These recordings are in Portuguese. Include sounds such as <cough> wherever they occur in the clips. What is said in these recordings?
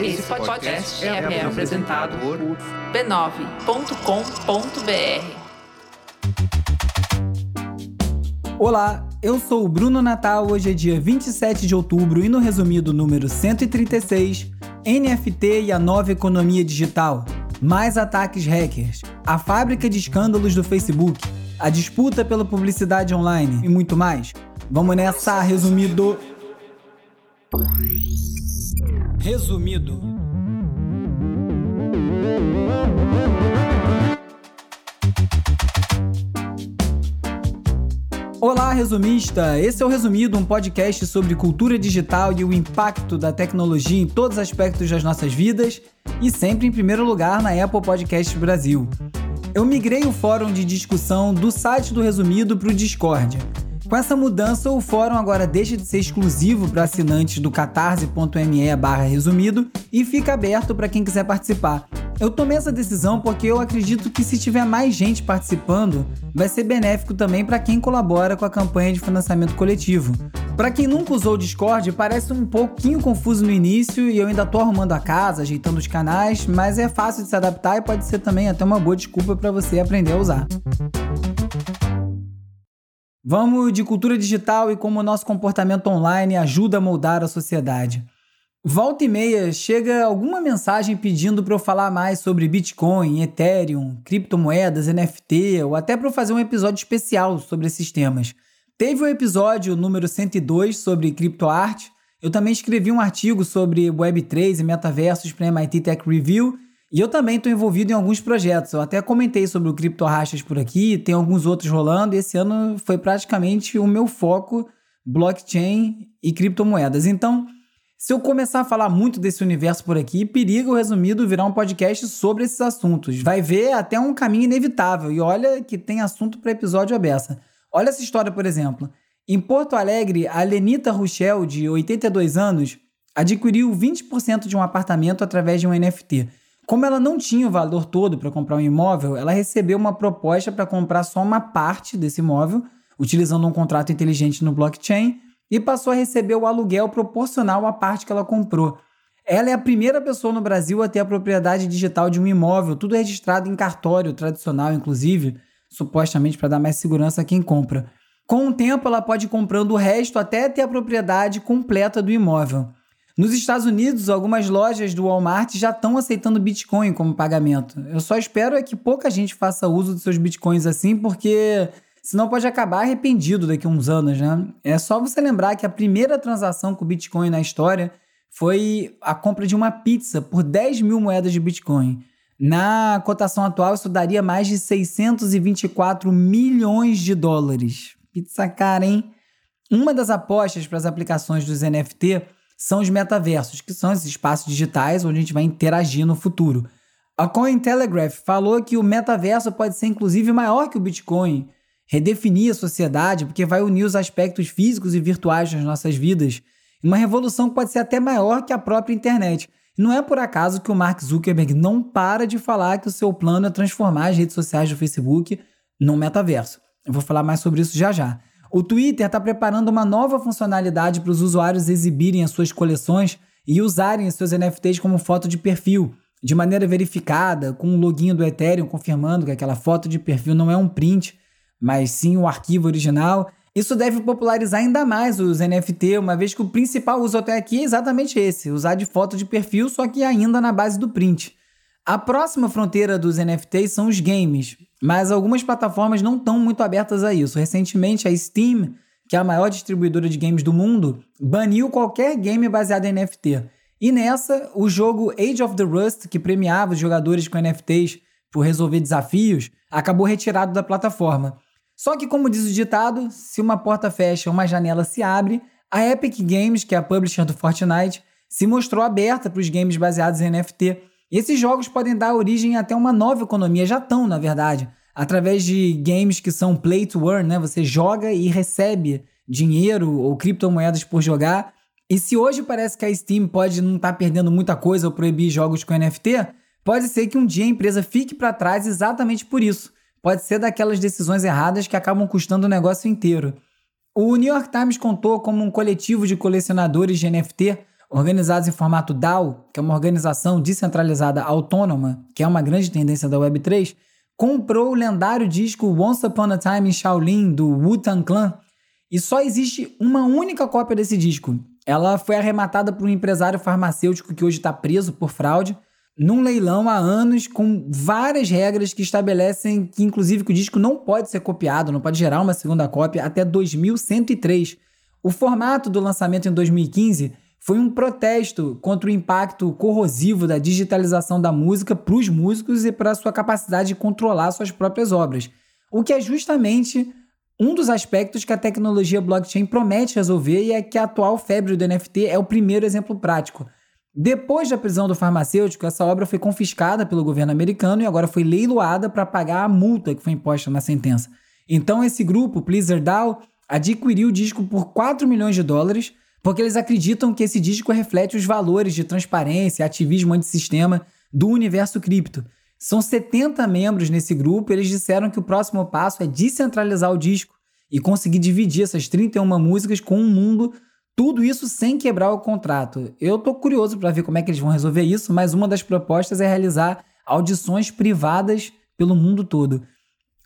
Esse podcast é, é apresentado por b9.com.br. Olá, eu sou o Bruno Natal. Hoje é dia 27 de outubro e no resumido número 136, NFT e a nova economia digital. Mais ataques hackers, a fábrica de escândalos do Facebook, a disputa pela publicidade online e muito mais. Vamos nessa, resumido. Resumido. Olá, resumista! Esse é o Resumido, um podcast sobre cultura digital e o impacto da tecnologia em todos os aspectos das nossas vidas e sempre em primeiro lugar na Apple Podcast Brasil. Eu migrei o fórum de discussão do site do Resumido para o Discord. Com essa mudança, o fórum agora deixa de ser exclusivo para assinantes do catarse.me resumido e fica aberto para quem quiser participar. Eu tomei essa decisão porque eu acredito que se tiver mais gente participando, vai ser benéfico também para quem colabora com a campanha de financiamento coletivo. Para quem nunca usou o Discord, parece um pouquinho confuso no início e eu ainda tô arrumando a casa, ajeitando os canais, mas é fácil de se adaptar e pode ser também até uma boa desculpa para você aprender a usar. Vamos de cultura digital e como o nosso comportamento online ajuda a moldar a sociedade. Volta e meia chega alguma mensagem pedindo para eu falar mais sobre Bitcoin, Ethereum, criptomoedas, NFT ou até para eu fazer um episódio especial sobre esses temas. Teve o episódio número 102 sobre criptoarte. Eu também escrevi um artigo sobre Web3 e metaversos para MIT Tech Review e eu também estou envolvido em alguns projetos. Eu até comentei sobre o Criptorrachas por aqui, tem alguns outros rolando, e esse ano foi praticamente o meu foco blockchain e criptomoedas. Então, se eu começar a falar muito desse universo por aqui, periga o resumido virar um podcast sobre esses assuntos. Vai ver até um caminho inevitável. E olha que tem assunto para episódio aberta. Olha essa história, por exemplo. Em Porto Alegre, a Lenita Ruchel, de 82 anos, adquiriu 20% de um apartamento através de um NFT. Como ela não tinha o valor todo para comprar um imóvel, ela recebeu uma proposta para comprar só uma parte desse imóvel, utilizando um contrato inteligente no blockchain, e passou a receber o aluguel proporcional à parte que ela comprou. Ela é a primeira pessoa no Brasil a ter a propriedade digital de um imóvel, tudo registrado em cartório tradicional, inclusive, supostamente para dar mais segurança a quem compra. Com o tempo, ela pode ir comprando o resto até ter a propriedade completa do imóvel. Nos Estados Unidos, algumas lojas do Walmart já estão aceitando Bitcoin como pagamento. Eu só espero é que pouca gente faça uso dos seus Bitcoins assim, porque senão pode acabar arrependido daqui a uns anos, né? É só você lembrar que a primeira transação com Bitcoin na história foi a compra de uma pizza por 10 mil moedas de Bitcoin. Na cotação atual, isso daria mais de 624 milhões de dólares. Pizza cara, hein? Uma das apostas para as aplicações dos NFT são os metaversos, que são esses espaços digitais onde a gente vai interagir no futuro. A Cointelegraph falou que o metaverso pode ser inclusive maior que o Bitcoin, redefinir a sociedade, porque vai unir os aspectos físicos e virtuais das nossas vidas. Uma revolução que pode ser até maior que a própria internet. Não é por acaso que o Mark Zuckerberg não para de falar que o seu plano é transformar as redes sociais do Facebook num metaverso. Eu vou falar mais sobre isso já já. O Twitter está preparando uma nova funcionalidade para os usuários exibirem as suas coleções e usarem seus NFTs como foto de perfil, de maneira verificada, com o login do Ethereum confirmando que aquela foto de perfil não é um print, mas sim o arquivo original. Isso deve popularizar ainda mais os NFT, uma vez que o principal uso até aqui é exatamente esse: usar de foto de perfil, só que ainda na base do print. A próxima fronteira dos NFTs são os games, mas algumas plataformas não estão muito abertas a isso. Recentemente, a Steam, que é a maior distribuidora de games do mundo, baniu qualquer game baseado em NFT. E nessa, o jogo Age of the Rust, que premiava os jogadores com NFTs por resolver desafios, acabou retirado da plataforma. Só que, como diz o ditado, se uma porta fecha, uma janela se abre, a Epic Games, que é a publisher do Fortnite, se mostrou aberta para os games baseados em NFT esses jogos podem dar origem até uma nova economia, já estão, na verdade, através de games que são play to earn, né? Você joga e recebe dinheiro ou criptomoedas por jogar. E se hoje parece que a Steam pode não estar tá perdendo muita coisa ou proibir jogos com NFT, pode ser que um dia a empresa fique para trás exatamente por isso. Pode ser daquelas decisões erradas que acabam custando o negócio inteiro. O New York Times contou como um coletivo de colecionadores de NFT organizados em formato DAO, que é uma organização descentralizada autônoma, que é uma grande tendência da Web3, comprou o lendário disco Once Upon a Time in Shaolin do Wu-Tang Clan e só existe uma única cópia desse disco. Ela foi arrematada por um empresário farmacêutico que hoje está preso por fraude num leilão há anos com várias regras que estabelecem que, inclusive, que o disco não pode ser copiado, não pode gerar uma segunda cópia até 2103. O formato do lançamento em 2015 foi um protesto contra o impacto corrosivo da digitalização da música para os músicos e para a sua capacidade de controlar suas próprias obras, o que é justamente um dos aspectos que a tecnologia blockchain promete resolver e é que a atual febre do NFT é o primeiro exemplo prático. Depois da prisão do farmacêutico, essa obra foi confiscada pelo governo americano e agora foi leiloada para pagar a multa que foi imposta na sentença. Então, esse grupo, Pleaser DAO, adquiriu o disco por 4 milhões de dólares, porque eles acreditam que esse disco reflete os valores de transparência ativismo antissistema do universo cripto. São 70 membros nesse grupo, eles disseram que o próximo passo é descentralizar o disco e conseguir dividir essas 31 músicas com um mundo tudo isso sem quebrar o contrato. Eu tô curioso para ver como é que eles vão resolver isso, mas uma das propostas é realizar audições privadas pelo mundo todo.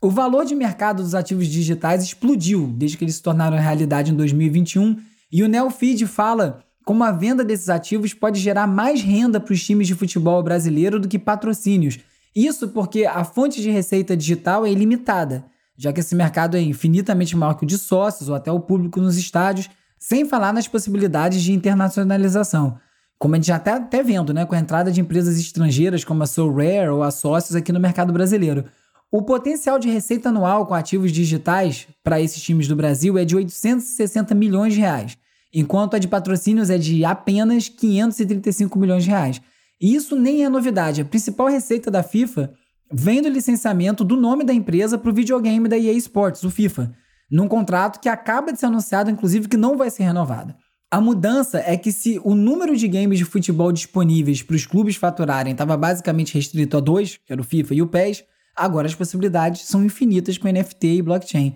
O valor de mercado dos ativos digitais explodiu desde que eles se tornaram realidade em 2021 e o Neofeed fala como a venda desses ativos pode gerar mais renda para os times de futebol brasileiro do que patrocínios. Isso porque a fonte de receita digital é ilimitada, já que esse mercado é infinitamente maior que o de sócios ou até o público nos estádios sem falar nas possibilidades de internacionalização. Como a gente já está até vendo, né, com a entrada de empresas estrangeiras como a Rare ou a Sócios aqui no mercado brasileiro. O potencial de receita anual com ativos digitais para esses times do Brasil é de 860 milhões de reais, enquanto a de patrocínios é de apenas 535 milhões de reais. E isso nem é novidade. A principal receita da FIFA vem do licenciamento do nome da empresa para o videogame da EA Sports, o FIFA num contrato que acaba de ser anunciado, inclusive, que não vai ser renovado. A mudança é que se o número de games de futebol disponíveis para os clubes faturarem estava basicamente restrito a dois, que era o FIFA e o PES, agora as possibilidades são infinitas com NFT e blockchain.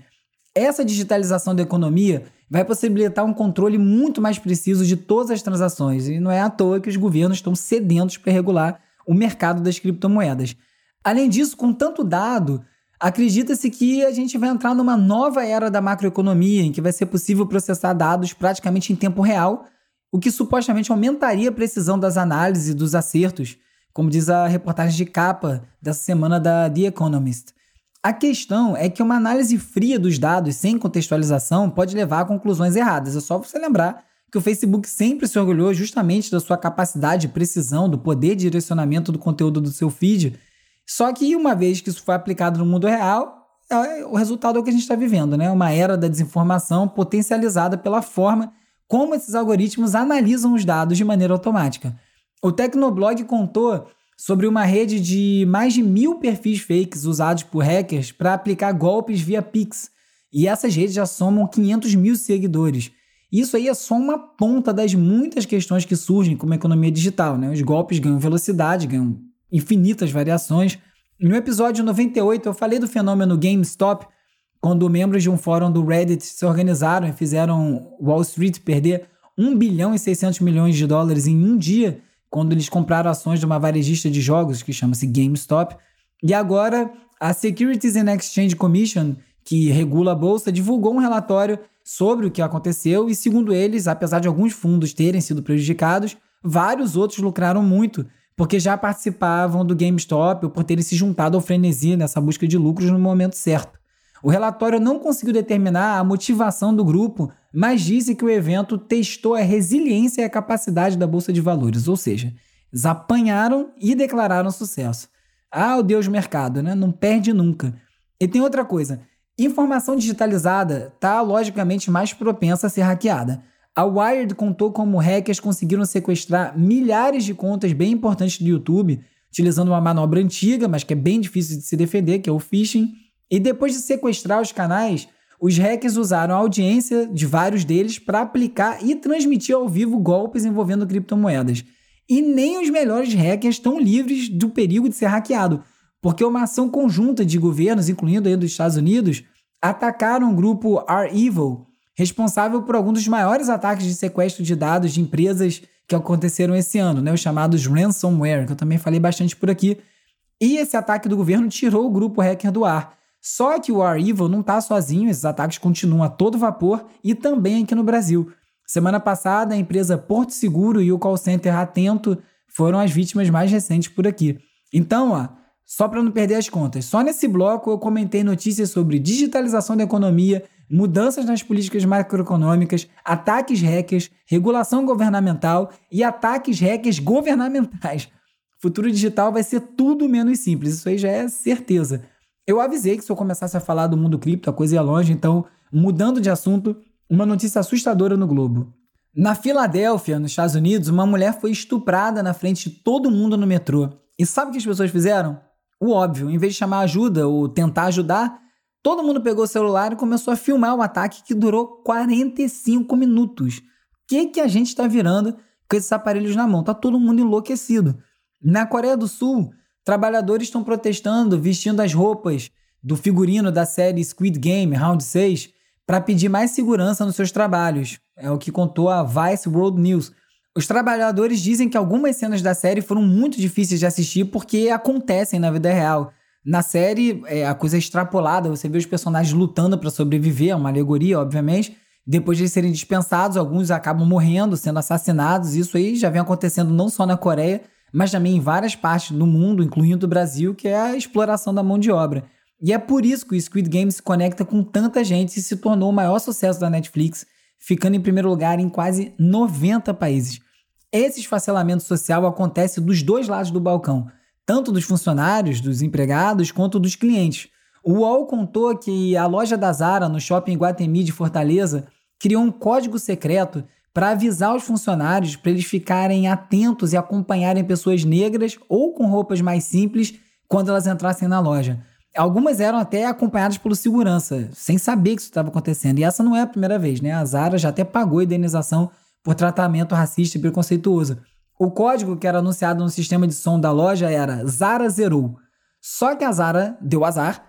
Essa digitalização da economia vai possibilitar um controle muito mais preciso de todas as transações, e não é à toa que os governos estão sedentos para regular o mercado das criptomoedas. Além disso, com tanto dado, Acredita-se que a gente vai entrar numa nova era da macroeconomia, em que vai ser possível processar dados praticamente em tempo real, o que supostamente aumentaria a precisão das análises e dos acertos, como diz a reportagem de capa dessa semana da The Economist. A questão é que uma análise fria dos dados sem contextualização pode levar a conclusões erradas. É só você lembrar que o Facebook sempre se orgulhou justamente da sua capacidade de precisão, do poder de direcionamento do conteúdo do seu feed só que uma vez que isso foi aplicado no mundo real, é, o resultado é o que a gente está vivendo, né? Uma era da desinformação potencializada pela forma como esses algoritmos analisam os dados de maneira automática. O Tecnoblog contou sobre uma rede de mais de mil perfis fakes usados por hackers para aplicar golpes via Pix. E essas redes já somam 500 mil seguidores. Isso aí é só uma ponta das muitas questões que surgem com a economia digital. Né? Os golpes ganham velocidade, ganham infinitas variações. No episódio 98, eu falei do fenômeno GameStop, quando membros de um fórum do Reddit se organizaram e fizeram Wall Street perder 1 bilhão e 600 milhões de dólares em um dia, quando eles compraram ações de uma varejista de jogos que chama-se GameStop. E agora, a Securities and Exchange Commission, que regula a bolsa, divulgou um relatório sobre o que aconteceu e, segundo eles, apesar de alguns fundos terem sido prejudicados, vários outros lucraram muito, porque já participavam do GameStop ou por terem se juntado ao frenesi nessa busca de lucros no momento certo. O relatório não conseguiu determinar a motivação do grupo, mas disse que o evento testou a resiliência e a capacidade da bolsa de valores, ou seja, eles apanharam e declararam sucesso. Ah, o Deus mercado, né? Não perde nunca. E tem outra coisa: informação digitalizada está logicamente mais propensa a ser hackeada. A Wired contou como hackers conseguiram sequestrar milhares de contas bem importantes do YouTube, utilizando uma manobra antiga, mas que é bem difícil de se defender, que é o phishing. E depois de sequestrar os canais, os hackers usaram a audiência de vários deles para aplicar e transmitir ao vivo golpes envolvendo criptomoedas. E nem os melhores hackers estão livres do perigo de ser hackeado, porque uma ação conjunta de governos, incluindo aí dos Estados Unidos, atacaram o grupo R-Evil, responsável por alguns dos maiores ataques de sequestro de dados de empresas que aconteceram esse ano, né? Os chamados ransomware, que eu também falei bastante por aqui. E esse ataque do governo tirou o grupo hacker do ar. Só que o War não está sozinho, esses ataques continuam a todo vapor e também aqui no Brasil. Semana passada, a empresa Porto Seguro e o call center Atento foram as vítimas mais recentes por aqui. Então, ó, só para não perder as contas, só nesse bloco eu comentei notícias sobre digitalização da economia, mudanças nas políticas macroeconômicas, ataques hackers, regulação governamental e ataques hackers governamentais. Futuro digital vai ser tudo menos simples, isso aí já é certeza. Eu avisei que se eu começasse a falar do mundo cripto, a coisa ia longe, então, mudando de assunto, uma notícia assustadora no Globo. Na Filadélfia, nos Estados Unidos, uma mulher foi estuprada na frente de todo mundo no metrô. E sabe o que as pessoas fizeram? O óbvio, em vez de chamar ajuda ou tentar ajudar, todo mundo pegou o celular e começou a filmar o ataque que durou 45 minutos. O que, que a gente está virando com esses aparelhos na mão? Tá todo mundo enlouquecido. Na Coreia do Sul, Trabalhadores estão protestando vestindo as roupas do figurino da série Squid Game Round 6 para pedir mais segurança nos seus trabalhos. É o que contou a Vice World News. Os trabalhadores dizem que algumas cenas da série foram muito difíceis de assistir porque acontecem na vida real. Na série, é, a coisa é extrapolada, você vê os personagens lutando para sobreviver, é uma alegoria, obviamente. Depois de serem dispensados, alguns acabam morrendo, sendo assassinados. Isso aí já vem acontecendo não só na Coreia, mas também em várias partes do mundo, incluindo o Brasil, que é a exploração da mão de obra. E é por isso que o Squid Game se conecta com tanta gente e se tornou o maior sucesso da Netflix, ficando em primeiro lugar em quase 90 países. Esse esfacelamento social acontece dos dois lados do balcão, tanto dos funcionários, dos empregados, quanto dos clientes. O UOL contou que a loja da Zara no shopping Guatemi de Fortaleza criou um código secreto para avisar os funcionários para eles ficarem atentos e acompanharem pessoas negras ou com roupas mais simples quando elas entrassem na loja. Algumas eram até acompanhadas pelo segurança, sem saber que isso estava acontecendo. E essa não é a primeira vez, né? A Zara já até pagou indenização por tratamento racista e preconceituoso. O código que era anunciado no sistema de som da loja era Zara Zerou. Só que a Zara deu azar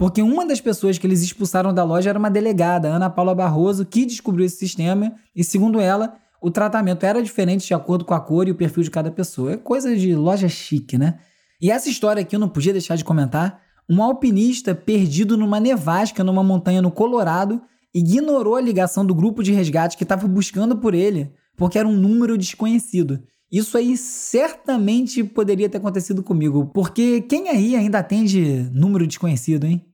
porque uma das pessoas que eles expulsaram da loja era uma delegada, Ana Paula Barroso, que descobriu esse sistema e, segundo ela, o tratamento era diferente de acordo com a cor e o perfil de cada pessoa. É coisa de loja chique, né? E essa história aqui eu não podia deixar de comentar. Um alpinista perdido numa nevasca numa montanha no Colorado ignorou a ligação do grupo de resgate que estava buscando por ele, porque era um número desconhecido. Isso aí certamente poderia ter acontecido comigo, porque quem aí ainda atende número desconhecido, hein?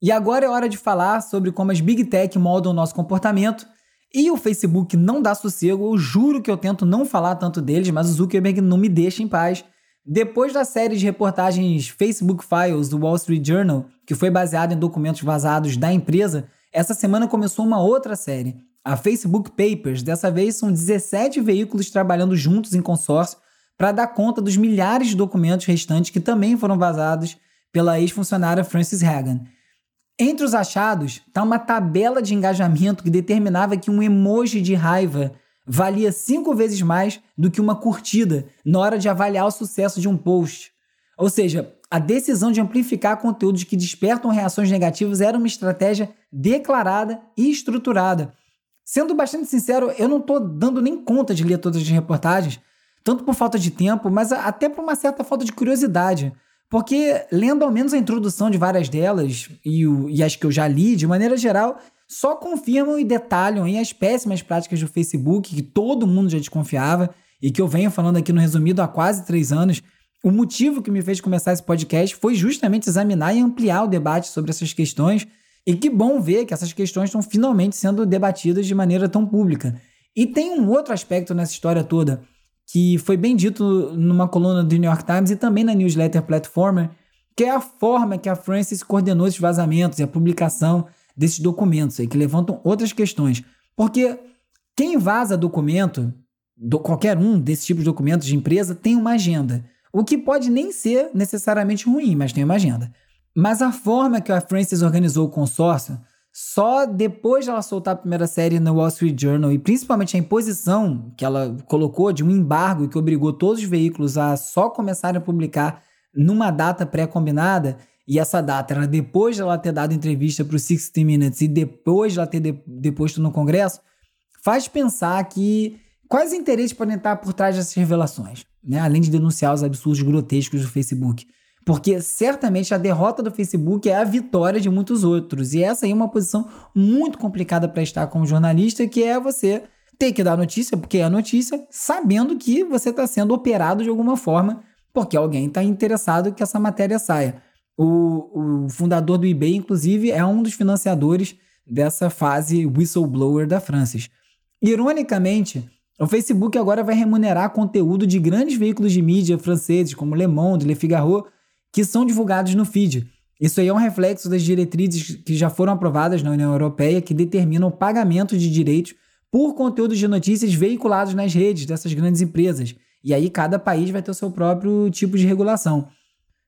E agora é hora de falar sobre como as Big Tech moldam o nosso comportamento. E o Facebook não dá sossego, eu juro que eu tento não falar tanto deles, mas o Zuckerberg não me deixa em paz. Depois da série de reportagens Facebook Files do Wall Street Journal, que foi baseada em documentos vazados da empresa, essa semana começou uma outra série, a Facebook Papers. Dessa vez são 17 veículos trabalhando juntos em consórcio para dar conta dos milhares de documentos restantes que também foram vazados pela ex-funcionária Frances Hagan. Entre os achados está uma tabela de engajamento que determinava que um emoji de raiva valia cinco vezes mais do que uma curtida na hora de avaliar o sucesso de um post. Ou seja, a decisão de amplificar conteúdos que despertam reações negativas era uma estratégia declarada e estruturada. Sendo bastante sincero, eu não estou dando nem conta de ler todas as reportagens, tanto por falta de tempo, mas até por uma certa falta de curiosidade. Porque, lendo ao menos a introdução de várias delas, e, o, e as que eu já li, de maneira geral, só confirmam e detalham as péssimas práticas do Facebook, que todo mundo já desconfiava, e que eu venho falando aqui no resumido há quase três anos. O motivo que me fez começar esse podcast foi justamente examinar e ampliar o debate sobre essas questões. E que bom ver que essas questões estão finalmente sendo debatidas de maneira tão pública. E tem um outro aspecto nessa história toda que foi bem dito numa coluna do New York Times e também na newsletter Platformer, que é a forma que a Francis coordenou esses vazamentos e a publicação desses documentos aí, que levantam outras questões. Porque quem vaza documento, do, qualquer um desses tipos de documentos de empresa, tem uma agenda. O que pode nem ser necessariamente ruim, mas tem uma agenda. Mas a forma que a Francis organizou o consórcio só depois de ela soltar a primeira série no Wall Street Journal e principalmente a imposição que ela colocou de um embargo que obrigou todos os veículos a só começarem a publicar numa data pré-combinada, e essa data era depois de ela ter dado entrevista para o 60 Minutes e depois de ela ter de deposto no Congresso, faz pensar que Quais interesses podem estar por trás dessas revelações? Né? Além de denunciar os absurdos grotescos do Facebook. Porque certamente a derrota do Facebook é a vitória de muitos outros. E essa aí é uma posição muito complicada para estar como jornalista, que é você ter que dar notícia, porque é notícia, sabendo que você está sendo operado de alguma forma, porque alguém está interessado que essa matéria saia. O, o fundador do eBay, inclusive, é um dos financiadores dessa fase whistleblower da Francis. Ironicamente, o Facebook agora vai remunerar conteúdo de grandes veículos de mídia franceses, como Le Monde, Le Figaro, que são divulgados no feed. Isso aí é um reflexo das diretrizes que já foram aprovadas na União Europeia, que determinam o pagamento de direitos por conteúdos de notícias veiculados nas redes dessas grandes empresas. E aí cada país vai ter o seu próprio tipo de regulação.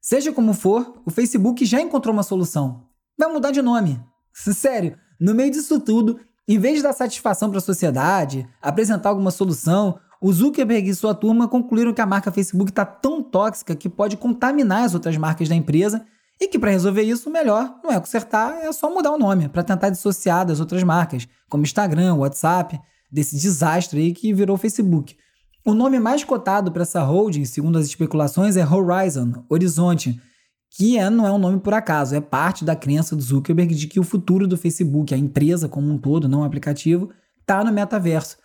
Seja como for, o Facebook já encontrou uma solução. Vai mudar de nome. <laughs> Sério, no meio disso tudo, em vez de dar satisfação para a sociedade, apresentar alguma solução, o Zuckerberg e sua turma concluíram que a marca Facebook está tão tóxica que pode contaminar as outras marcas da empresa e que para resolver isso, o melhor não é consertar, é só mudar o nome para tentar dissociar das outras marcas, como Instagram, WhatsApp, desse desastre aí que virou Facebook. O nome mais cotado para essa holding, segundo as especulações, é Horizon, Horizonte, que é, não é um nome por acaso, é parte da crença do Zuckerberg de que o futuro do Facebook, a empresa como um todo, não o aplicativo, está no metaverso.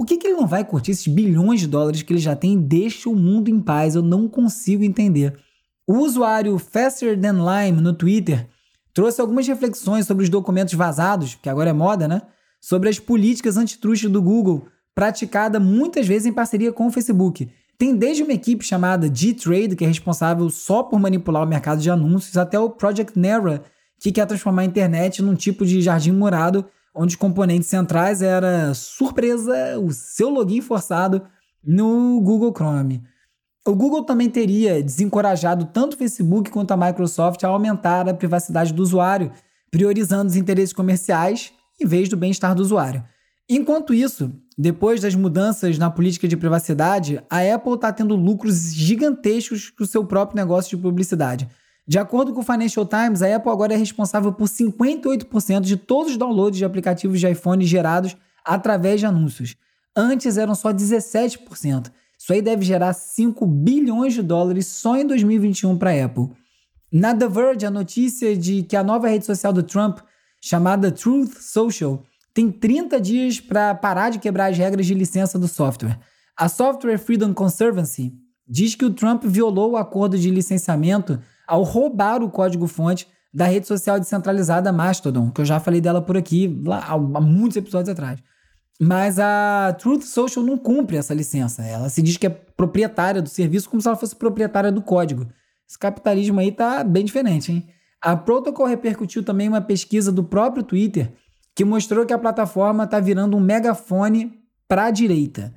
Por que, que ele não vai curtir esses bilhões de dólares que ele já tem e deixa o mundo em paz? Eu não consigo entender. O usuário Faster Than Lime no Twitter trouxe algumas reflexões sobre os documentos vazados, que agora é moda, né? Sobre as políticas antitruste do Google, praticada muitas vezes em parceria com o Facebook. Tem desde uma equipe chamada G-Trade, que é responsável só por manipular o mercado de anúncios, até o Project Nera, que quer transformar a internet num tipo de jardim morado, onde os componentes centrais era surpresa, o seu login forçado no Google Chrome. O Google também teria desencorajado tanto o Facebook quanto a Microsoft a aumentar a privacidade do usuário, priorizando os interesses comerciais em vez do bem-estar do usuário. Enquanto isso, depois das mudanças na política de privacidade, a Apple está tendo lucros gigantescos com o seu próprio negócio de publicidade. De acordo com o Financial Times, a Apple agora é responsável por 58% de todos os downloads de aplicativos de iPhone gerados através de anúncios. Antes eram só 17%. Isso aí deve gerar 5 bilhões de dólares só em 2021 para a Apple. Na The Verge, a notícia de que a nova rede social do Trump, chamada Truth Social, tem 30 dias para parar de quebrar as regras de licença do software. A Software Freedom Conservancy diz que o Trump violou o acordo de licenciamento ao roubar o código-fonte da rede social descentralizada Mastodon, que eu já falei dela por aqui lá, há muitos episódios atrás. Mas a Truth Social não cumpre essa licença. Ela se diz que é proprietária do serviço como se ela fosse proprietária do código. Esse capitalismo aí tá bem diferente, hein? A Protocol repercutiu também uma pesquisa do próprio Twitter que mostrou que a plataforma está virando um megafone para a direita.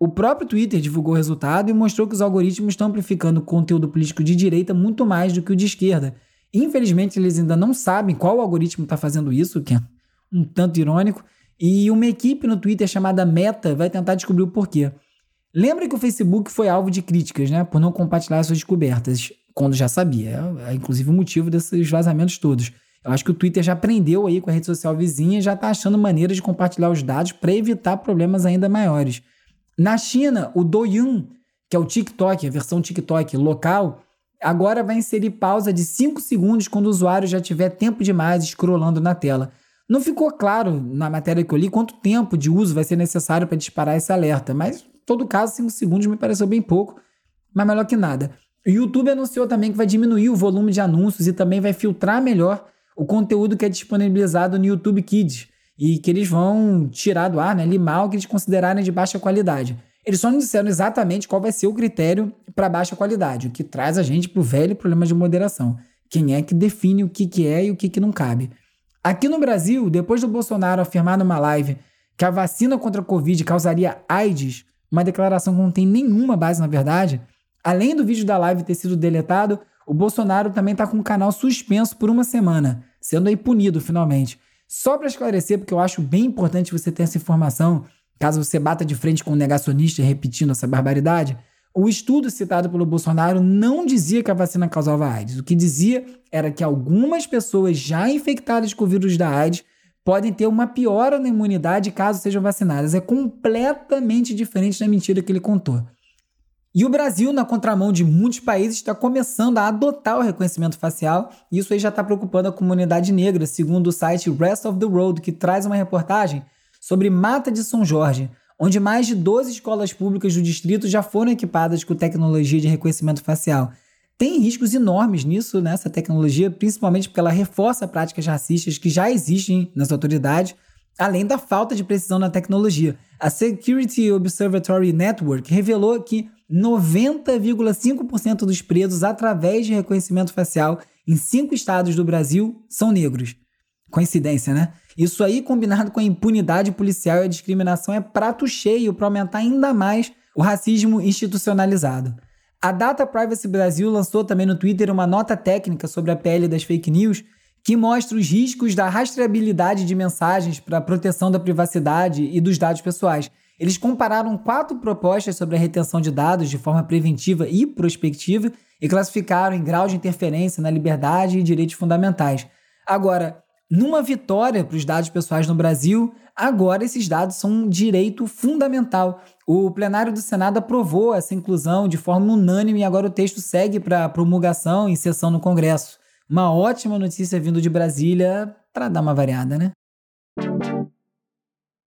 O próprio Twitter divulgou o resultado e mostrou que os algoritmos estão amplificando o conteúdo político de direita muito mais do que o de esquerda. Infelizmente, eles ainda não sabem qual algoritmo está fazendo isso, que é um tanto irônico, e uma equipe no Twitter chamada Meta vai tentar descobrir o porquê. Lembra que o Facebook foi alvo de críticas, né, por não compartilhar suas descobertas, quando já sabia. É, é inclusive o motivo desses vazamentos todos. Eu acho que o Twitter já aprendeu aí com a rede social vizinha e já está achando maneiras de compartilhar os dados para evitar problemas ainda maiores. Na China, o Douyin, que é o TikTok, a versão TikTok local, agora vai inserir pausa de 5 segundos quando o usuário já tiver tempo demais scrollando na tela. Não ficou claro na matéria que eu li quanto tempo de uso vai ser necessário para disparar esse alerta, mas em todo caso, 5 segundos me pareceu bem pouco, mas melhor que nada. O YouTube anunciou também que vai diminuir o volume de anúncios e também vai filtrar melhor o conteúdo que é disponibilizado no YouTube Kids e que eles vão tirar do ar, né, limar o que eles considerarem de baixa qualidade. Eles só não disseram exatamente qual vai ser o critério para baixa qualidade, o que traz a gente para o velho problema de moderação. Quem é que define o que, que é e o que, que não cabe? Aqui no Brasil, depois do Bolsonaro afirmar numa live que a vacina contra a Covid causaria AIDS, uma declaração que não tem nenhuma base na verdade, além do vídeo da live ter sido deletado, o Bolsonaro também está com o canal suspenso por uma semana, sendo aí punido finalmente. Só para esclarecer, porque eu acho bem importante você ter essa informação, caso você bata de frente com um negacionista repetindo essa barbaridade, o estudo citado pelo Bolsonaro não dizia que a vacina causava AIDS. O que dizia era que algumas pessoas já infectadas com o vírus da AIDS podem ter uma piora na imunidade caso sejam vacinadas. É completamente diferente da mentira que ele contou. E o Brasil, na contramão de muitos países, está começando a adotar o reconhecimento facial. E isso aí já está preocupando a comunidade negra, segundo o site Rest of the Road, que traz uma reportagem sobre Mata de São Jorge, onde mais de 12 escolas públicas do distrito já foram equipadas com tecnologia de reconhecimento facial. Tem riscos enormes nisso, nessa tecnologia, principalmente porque ela reforça práticas racistas que já existem nas autoridades, além da falta de precisão na tecnologia. A Security Observatory Network revelou que 90,5% dos presos através de reconhecimento facial em cinco estados do Brasil são negros. Coincidência, né? Isso aí, combinado com a impunidade policial e a discriminação, é prato cheio para aumentar ainda mais o racismo institucionalizado. A Data Privacy Brasil lançou também no Twitter uma nota técnica sobre a pele das fake news que mostra os riscos da rastreabilidade de mensagens para a proteção da privacidade e dos dados pessoais. Eles compararam quatro propostas sobre a retenção de dados de forma preventiva e prospectiva e classificaram em grau de interferência na liberdade e direitos fundamentais. Agora, numa vitória para os dados pessoais no Brasil, agora esses dados são um direito fundamental. O plenário do Senado aprovou essa inclusão de forma unânime e agora o texto segue para promulgação em sessão no Congresso. Uma ótima notícia vindo de Brasília para dar uma variada, né?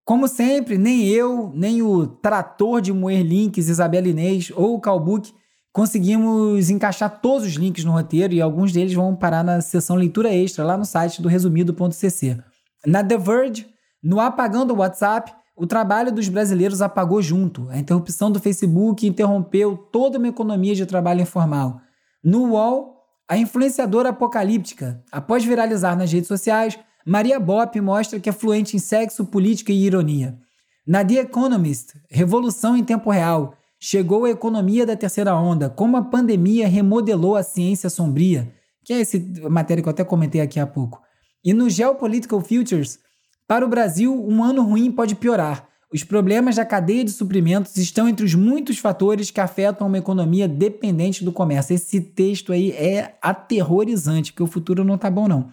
Como sempre, nem eu, nem o trator de moer links Isabela Inês ou o Calbook conseguimos encaixar todos os links no roteiro e alguns deles vão parar na seção leitura extra lá no site do resumido.cc. Na The Verge, no apagão do WhatsApp, o trabalho dos brasileiros apagou junto. A interrupção do Facebook interrompeu toda uma economia de trabalho informal. No UOL, a influenciadora apocalíptica, após viralizar nas redes sociais, Maria Bop mostra que é fluente em sexo, política e ironia. Na The Economist, revolução em tempo real, Chegou a economia da terceira onda, como a pandemia remodelou a ciência sombria, que é essa matéria que eu até comentei aqui há pouco. E no Geopolitical Futures, para o Brasil, um ano ruim pode piorar. Os problemas da cadeia de suprimentos estão entre os muitos fatores que afetam uma economia dependente do comércio. Esse texto aí é aterrorizante, porque o futuro não tá bom não.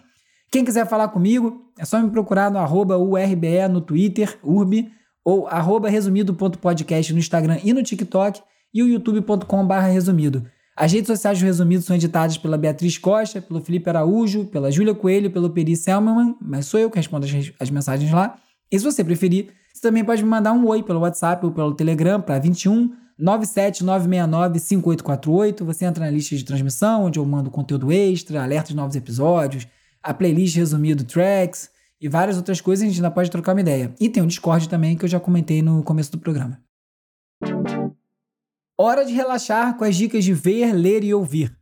Quem quiser falar comigo, é só me procurar no arroba URBE no Twitter, urb, ou arroba resumido.podcast no Instagram e no TikTok e o youtube.com.br resumido. As redes sociais do Resumido são editadas pela Beatriz Costa, pelo Felipe Araújo, pela Júlia Coelho, pelo Peri Selman, mas sou eu que respondo as, as mensagens lá. E se você preferir, você também pode me mandar um oi pelo WhatsApp ou pelo Telegram para 21 97969 5848. Você entra na lista de transmissão, onde eu mando conteúdo extra, alertas de novos episódios, a playlist resumido tracks e várias outras coisas, a gente ainda pode trocar uma ideia. E tem o Discord também, que eu já comentei no começo do programa. Hora de relaxar com as dicas de ver, ler e ouvir.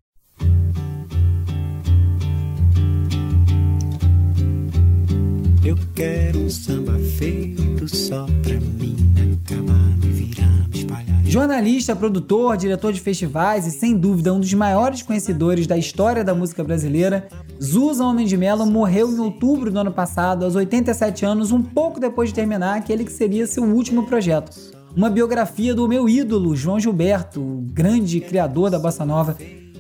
Eu quero um samba feito só pra mim, na cama me virar, me espalhar. Jornalista, produtor, diretor de festivais e, sem dúvida, um dos maiores conhecedores da história da música brasileira, Zusa Homem de morreu em outubro do ano passado, aos 87 anos, um pouco depois de terminar aquele que seria seu último projeto. Uma biografia do meu ídolo, João Gilberto, o grande criador da bossa nova.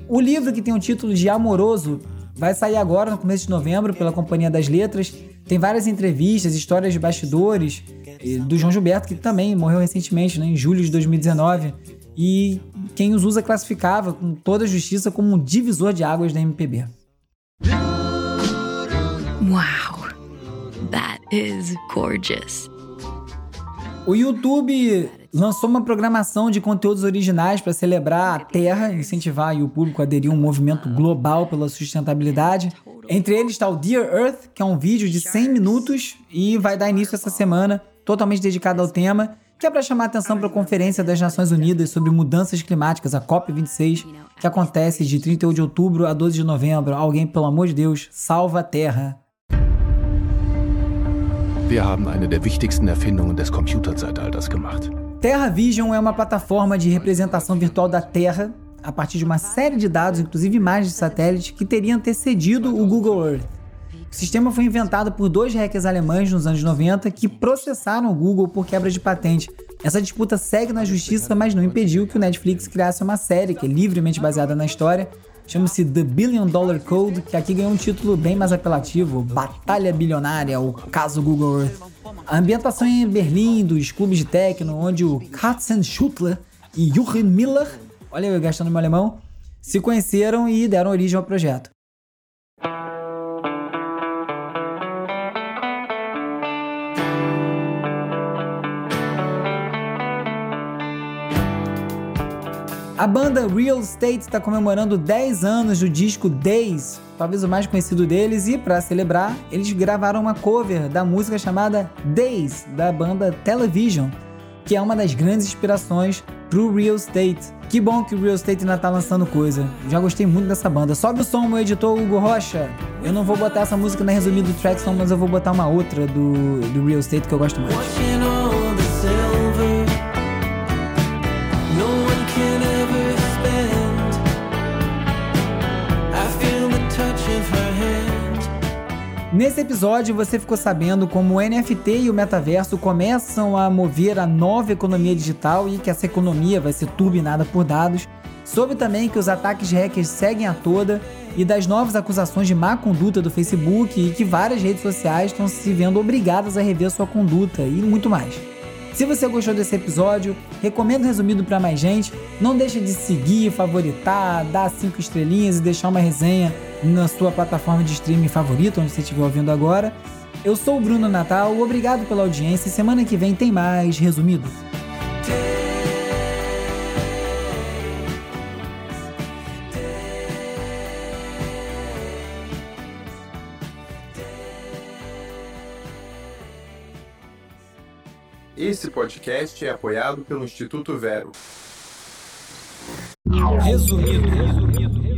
O livro, que tem o título de Amoroso, vai sair agora, no começo de novembro, pela Companhia das Letras. Tem várias entrevistas, histórias de bastidores do João Gilberto, que também morreu recentemente, né, em julho de 2019. E quem os usa classificava com toda a justiça como um divisor de águas da MPB. Wow, that is gorgeous. O YouTube lançou uma programação de conteúdos originais para celebrar a Terra, incentivar o público a aderir a um movimento global pela sustentabilidade. Entre eles está o Dear Earth, que é um vídeo de 100 minutos e vai dar início essa semana totalmente dedicada ao tema, que é para chamar atenção para a Conferência das Nações Unidas sobre Mudanças Climáticas, a COP26, que acontece de 31 de outubro a 12 de novembro. Alguém, pelo amor de Deus, salva a Terra. Wir haben eine der wichtigsten Erfindungen des Computerzeitalters gemacht. Terra Vision é uma plataforma de representação virtual da Terra a partir de uma série de dados, inclusive imagens de satélite, que teriam antecedido o Google Earth. O sistema foi inventado por dois hackers alemães nos anos 90 que processaram o Google por quebra de patente. Essa disputa segue na justiça, mas não impediu que o Netflix criasse uma série que é livremente baseada na história, chama-se The Billion Dollar Code, que aqui ganhou um título bem mais apelativo, Batalha Bilionária, o caso Google Earth. A ambientação é em Berlim, dos clubes de techno, onde o Katzen Schuttler e Jochen Miller, olha eu gastando meu alemão, se conheceram e deram origem ao projeto. A banda Real Estate está comemorando 10 anos do disco Days, talvez o mais conhecido deles, e para celebrar, eles gravaram uma cover da música chamada Days, da banda Television, que é uma das grandes inspirações pro Real Estate. Que bom que o Real Estate ainda tá lançando coisa. Já gostei muito dessa banda. Sobe o som, meu editor Hugo Rocha. Eu não vou botar essa música na resumida do Trackson, mas eu vou botar uma outra do, do Real Estate que eu gosto muito. Nesse episódio você ficou sabendo como o NFT e o metaverso começam a mover a nova economia digital e que essa economia vai ser turbinada por dados. Soube também que os ataques hackers seguem a toda e das novas acusações de má conduta do Facebook e que várias redes sociais estão se vendo obrigadas a rever sua conduta e muito mais. Se você gostou desse episódio, recomendo resumido para mais gente. Não deixe de seguir, favoritar, dar cinco estrelinhas e deixar uma resenha na sua plataforma de streaming favorita, onde você estiver ouvindo agora. Eu sou o Bruno Natal, obrigado pela audiência e semana que vem tem mais resumido. Esse podcast é apoiado pelo Instituto Vero. Resumido. resumido.